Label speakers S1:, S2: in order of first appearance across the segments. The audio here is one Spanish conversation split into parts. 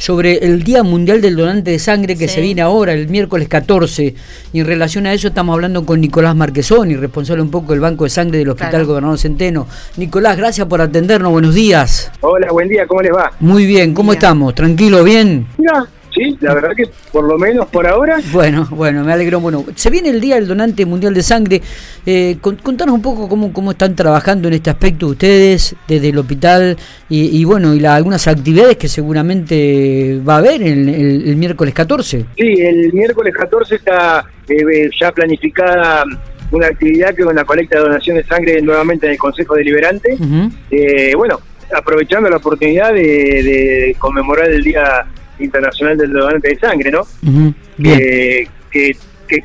S1: sobre el Día Mundial del Donante de Sangre que se viene ahora, el miércoles 14. Y en relación a eso estamos hablando con Nicolás Marquesoni, responsable un poco del Banco de Sangre del Hospital Gobernador Centeno. Nicolás, gracias por atendernos, buenos días.
S2: Hola, buen día, ¿cómo les va?
S1: Muy bien, ¿cómo estamos? ¿Tranquilo, bien?
S2: Sí, la verdad que por lo menos por ahora.
S1: Bueno, bueno, me alegro. Bueno, se viene el Día del Donante Mundial de Sangre. Eh, contanos un poco cómo, cómo están trabajando en este aspecto ustedes desde el hospital y, bueno, y algunas actividades que seguramente va a haber el, el, miércoles 14.
S2: Sí, el miércoles 14 está eh, ya planificada una actividad que es una colecta de donación de sangre nuevamente en el Consejo Deliberante. eh, bueno, aprovechando la oportunidad de, de conmemorar el Día Internacional del Donante de Sangre, ¿no? que, que,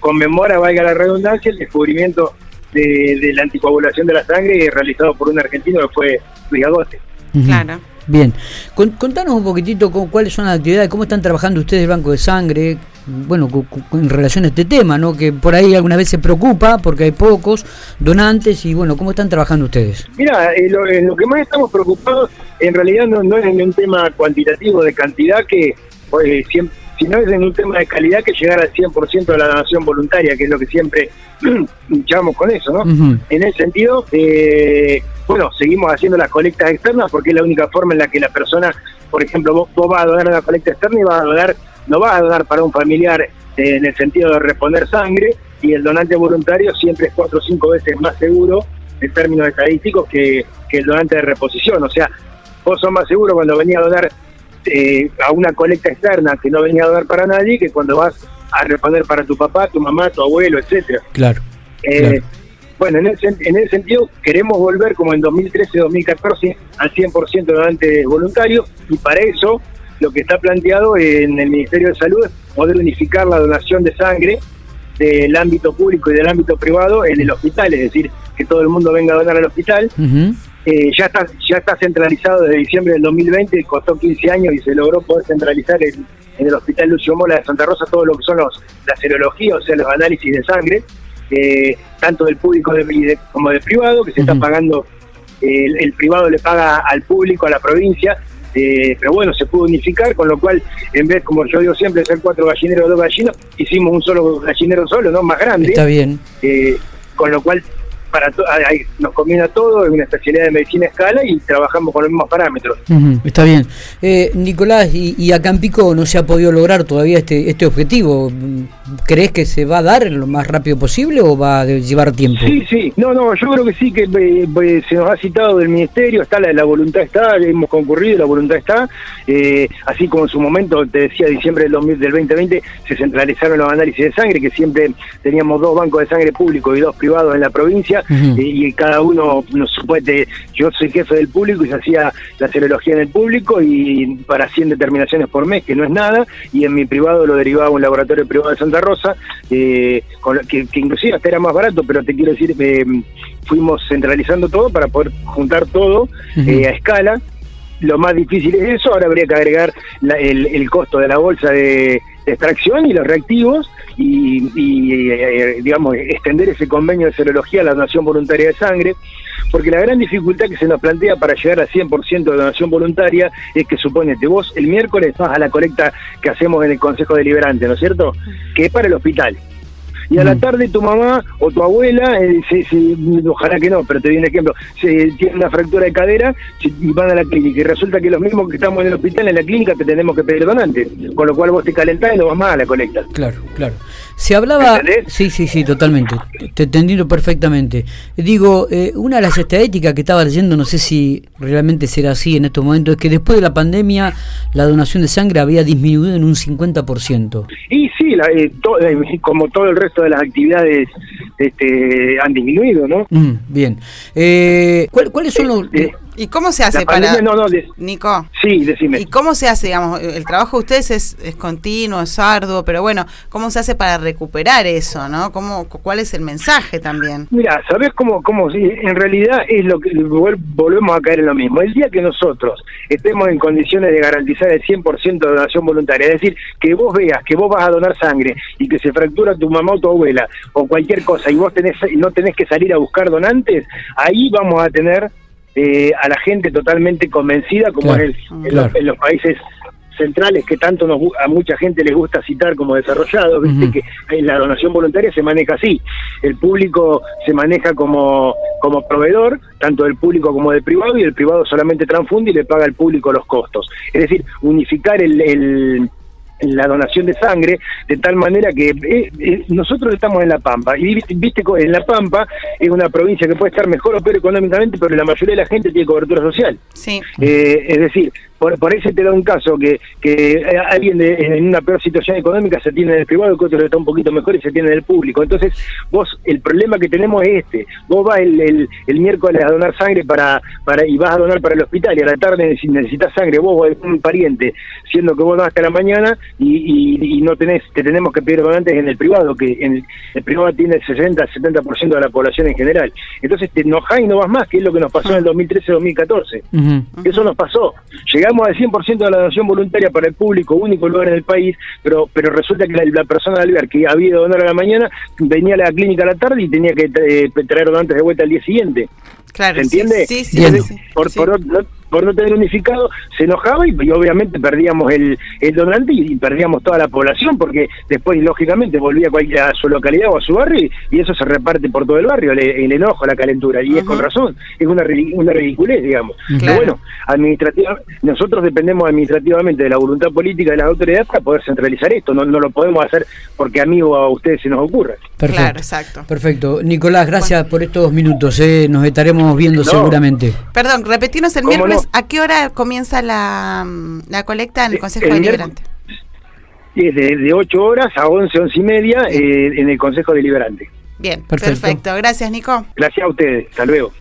S2: conmemora, valga la redundancia, el descubrimiento de, la anticoagulación de la sangre realizado por un argentino que fue Luis Agote.
S1: Claro. Bien, contanos un poquitito cuáles son las actividades, cómo están trabajando ustedes el Banco de Sangre, bueno, en relación a este tema, ¿no? Que por ahí alguna vez se preocupa porque hay pocos donantes y bueno, ¿cómo están trabajando ustedes?
S2: Mira, eh, lo, lo, que más estamos preocupados en realidad no, no es en un tema cuantitativo de cantidad que pues, siempre sino es en un tema de calidad que llegar al 100% de la donación voluntaria, que es lo que siempre luchamos con eso, ¿no? En ese sentido, eh, bueno, seguimos haciendo las colectas externas porque es la única forma en la que la persona, por ejemplo, vos, vos vas a donar una colecta externa y vas a donar, no vas a donar para un familiar eh, en el sentido de responder sangre, y el donante voluntario siempre es cuatro o cinco veces más seguro en términos estadísticos que, que el donante de reposición. O sea, vos sos más seguro cuando venía a donar eh, a una colecta externa que no venía a donar para nadie que cuando vas a responder para tu papá, tu mamá, tu abuelo, etcétera.
S1: Claro.
S2: Eh, bueno, en ese, en ese sentido queremos volver como en 2013-2014 al 100% de donantes voluntarios y para eso lo que está planteado en el Ministerio de Salud es poder unificar la donación de sangre del ámbito público y del ámbito privado en el hospital, es decir, que todo el mundo venga a donar al hospital. Eh, ya está ya está centralizado desde diciembre del 2020, costó 15 años y se logró poder centralizar en, el Hospital Lucio Mola de Santa Rosa todo lo que son los, la serología, o sea, los análisis de sangre, eh, tanto del público como del privado, que se está pagando, el, privado le paga al público, a la provincia, eh, pero bueno, se pudo unificar, con lo cual, en vez, como yo digo siempre, de ser cuatro gallineros o dos gallinos, hicimos un solo gallinero solo, ¿no? Más grande.
S1: Está bien.
S2: con lo cual para nos combina todo, es una especialidad de medicina a escala y trabajamos con los mismos parámetros.
S1: está bien. Eh, Nicolás, y, y, acá en Pico no se ha podido lograr todavía este, este objetivo. ¿Crees que se va a dar lo más rápido posible o va a llevar tiempo?
S2: Sí, sí, no, no, yo creo que sí, que eh, eh, se nos ha citado del Ministerio, está la, la voluntad está, hemos concurrido, la voluntad está, eh, así como en su momento, te decía, diciembre del, 2020, se centralizaron los análisis de sangre, que siempre teníamos dos bancos de sangre públicos y dos privados en la provincia, y, cada uno, supone, yo soy jefe del público y se hacía la serología en el público y para 100 determinaciones por mes, que no es nada, y en mi privado lo derivaba un laboratorio privado de Santa Rosa, eh, con, que, inclusive hasta era más barato, pero te quiero decir, eh, fuimos centralizando todo para poder juntar todo eh, a escala. Lo más difícil es eso, ahora habría que agregar el, costo de la bolsa de, extracción y los reactivos y, digamos, extender ese convenio de serología a la donación voluntaria de sangre porque la gran dificultad que se nos plantea para llegar al 100% de donación voluntaria es que suponete vos el miércoles vas a la colecta que hacemos en el Consejo Deliberante, ¿no es cierto? Que es para el hospital y a la tarde tu mamá o tu abuela, eh, ojalá que no, pero te doy un ejemplo, se tiene una fractura de cadera y van a la clínica y resulta que los mismos que estamos en el hospital, en la clínica, te tenemos que pedir donante, con lo cual vos te calentás y no vas más a la colecta.
S1: Claro, claro. Se hablaba... Sí, sí, sí, totalmente. Te entendido perfectamente. Digo, eh, una de las estadísticas que estaba leyendo, no sé si realmente será así en estos momentos, es que después de la pandemia la donación de sangre había disminuido en un 50%.
S2: Y sí, eh, como todo el resto de las actividades este, han disminuido, ¿no?
S1: Mm, bien. Eh, ¿Cuáles son los...?
S3: ¿Y cómo se hace para...? Nico.
S2: Sí, decime.
S3: ¿Y cómo se hace, digamos, el trabajo de ustedes es, es continuo, es arduo, pero bueno, ¿cómo se hace para recuperar eso, no? ¿Cómo, ¿Cuál es el mensaje también?
S2: Mira, ¿sabés cómo, cómo en realidad es lo que volvemos a caer en lo mismo? El día que nosotros estemos en condiciones de garantizar el 100% de donación voluntaria, es decir, que vos veas que vos vas a donar sangre y que se fractura tu mamá o tu abuela o cualquier cosa y vos tenés, no tenés que salir a buscar donantes, ahí vamos a tener eh, a la gente totalmente convencida, como en, los, países centrales que tanto nos, a mucha gente les gusta citar como desarrollados, viste que la donación voluntaria se maneja así. El público se maneja como, como proveedor, tanto del público como del privado, y el privado solamente transfunde y le paga al público los costos. Es decir, unificar el la donación de sangre, de tal manera que eh, eh, nosotros estamos en La Pampa, y viste, en La Pampa es una provincia que puede estar mejor o peor económicamente, pero la mayoría de la gente tiene cobertura social.
S3: Sí.
S2: Eh, es decir, por, por ahí se te da un caso que, que alguien en una peor situación económica se tiene en el privado, que otro está un poquito mejor y se tiene en el público. Entonces, vos, el problema que tenemos es este. Vos vas el, el, miércoles a donar sangre para, para y vas a donar para el hospital y a la tarde si necesitas sangre, vos o un pariente, siendo que vos vas hasta la mañana y, y, no tenés, te tenemos que pedir donantes en el privado, que en el, privado tiene el 60, 70% de la población en general. Entonces te enojás y no vas más, que es lo que nos pasó en el 2013-2014. Eso nos pasó. Llegamos llegamos al 100% de la donación voluntaria para el público, único lugar en el país, pero pero resulta que la, persona de Alvear que había de donar a la mañana venía a la clínica a la tarde y tenía que eh, traer donantes de vuelta al día siguiente.
S3: Claro,
S2: ¿Se entiende?
S3: Sí, sí, sí,
S2: por, por, por no tener unificado, se enojaba y, obviamente perdíamos el, el donante y, perdíamos toda la población, porque después, lógicamente, volvía a, su localidad o a su barrio y, eso se reparte por todo el barrio, el, enojo, la calentura, y es con razón, es una, una ridiculez, digamos. Pero bueno, administrativa, nosotros dependemos administrativamente de la voluntad política de las autoridades para poder centralizar esto, no, no lo podemos hacer porque amigo a ustedes se nos ocurra.
S1: Perfecto. Claro, exacto. Perfecto. Nicolás, gracias por estos dos minutos, eh. nos estaremos viendo seguramente.
S3: Perdón, repetimos el miércoles ¿a qué hora comienza la, la colecta en el Consejo Deliberante?
S2: de, de 8 horas a 11, 11 y media eh, en el Consejo Deliberante.
S3: Bien, perfecto. perfecto. Gracias, Nico.
S2: Gracias a ustedes. Hasta luego.